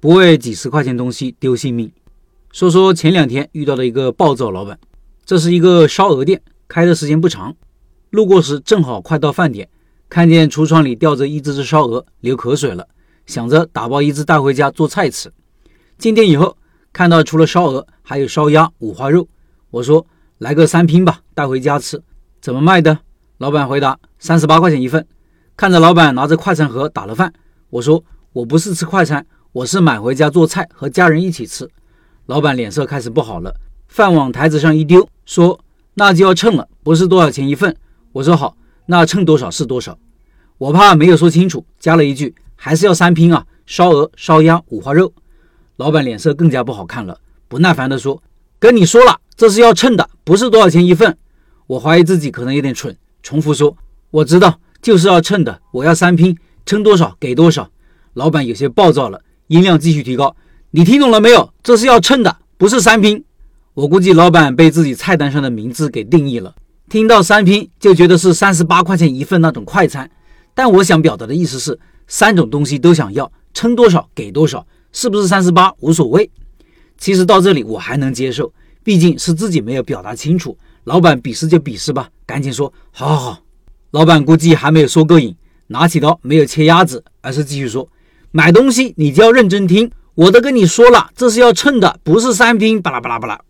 不为几十块钱东西丢性命。说说前两天遇到的一个暴躁老板，这是一个烧鹅店，开的时间不长，路过时正好快到饭点，看见橱窗里吊着一只只烧鹅，流口水了，想着打包一只带回家做菜吃。进店以后，看到除了烧鹅，还有烧鸭、五花肉，我说来个三拼吧，带回家吃。怎么卖的？老板回答三十八块钱一份。看着老板拿着快餐盒打了饭，我说我不是吃快餐。我是买回家做菜和家人一起吃，老板脸色开始不好了，饭往台子上一丢，说那就要称了，不是多少钱一份。我说好，那称多少是多少。我怕没有说清楚，加了一句还是要三拼啊，烧鹅、烧鸭、五花肉。老板脸色更加不好看了，不耐烦地说：“跟你说了，这是要称的，不是多少钱一份。”我怀疑自己可能有点蠢，重复说：“我知道，就是要称的，我要三拼，称多少给多少。”老板有些暴躁了。音量继续提高，你听懂了没有？这是要称的，不是三拼。我估计老板被自己菜单上的名字给定义了，听到三拼就觉得是三十八块钱一份那种快餐。但我想表达的意思是，三种东西都想要，称多少给多少，是不是三十八无所谓。其实到这里我还能接受，毕竟是自己没有表达清楚。老板鄙视就鄙视吧，赶紧说，好好好。老板估计还没有说够瘾，拿起刀没有切鸭子，而是继续说。买东西你就要认真听，我都跟你说了，这是要称的，不是三拼。巴拉巴拉巴拉。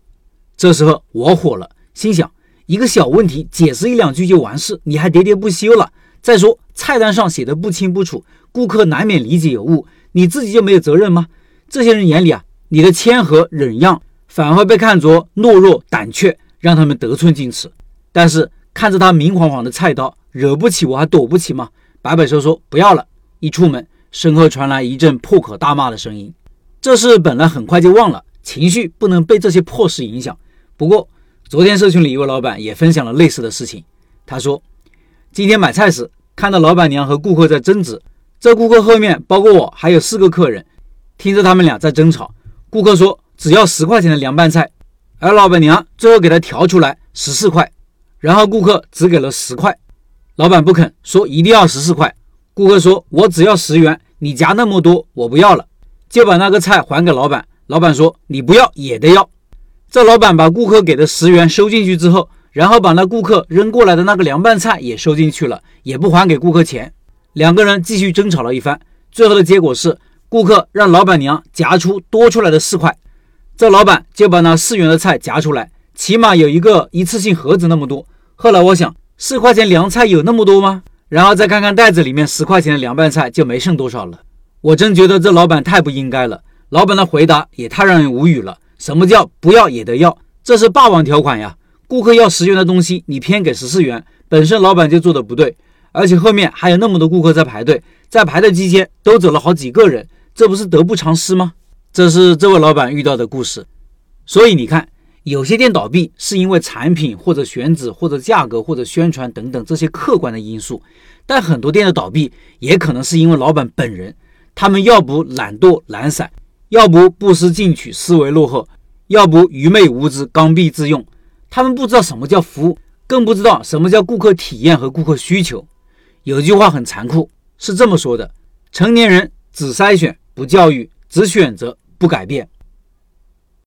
这时候我火了，心想一个小问题解释一两句就完事，你还喋喋不休了。再说菜单上写的不清不楚，顾客难免理解有误，你自己就没有责任吗？这些人眼里啊，你的谦和忍让反而被看作懦弱胆怯，让他们得寸进尺。但是看着他明晃晃的菜刀，惹不起我还躲不起吗？摆摆手说不要了，一出门。身后传来一阵破口大骂的声音，这事本来很快就忘了，情绪不能被这些破事影响。不过，昨天社群里一位老板也分享了类似的事情。他说，今天买菜时看到老板娘和顾客在争执，这顾客后面包括我还有四个客人，听着他们俩在争吵。顾客说只要十块钱的凉拌菜，而老板娘最后给他调出来十四块，然后顾客只给了十块，老板不肯，说一定要十四块。顾客说：“我只要十元，你夹那么多，我不要了，就把那个菜还给老板。”老板说：“你不要也得要。”这老板把顾客给的十元收进去之后，然后把那顾客扔过来的那个凉拌菜也收进去了，也不还给顾客钱。两个人继续争吵了一番，最后的结果是，顾客让老板娘夹出多出来的四块，这老板就把那四元的菜夹出来，起码有一个一次性盒子那么多。后来我想，四块钱凉菜有那么多吗？然后再看看袋子里面十块钱的凉拌菜就没剩多少了，我真觉得这老板太不应该了。老板的回答也太让人无语了。什么叫不要也得要？这是霸王条款呀！顾客要十元的东西，你偏给十四元，本身老板就做的不对，而且后面还有那么多顾客在排队，在排队期间都走了好几个人，这不是得不偿失吗？这是这位老板遇到的故事。所以你看。有些店倒闭是因为产品或者选址或者价格或者宣传等等这些客观的因素，但很多店的倒闭也可能是因为老板本人，他们要不懒惰懒散，要不不思进取思维落后，要不愚昧无知刚愎自用，他们不知道什么叫服务，更不知道什么叫顾客体验和顾客需求。有句话很残酷，是这么说的：成年人只筛选不教育，只选择不改变。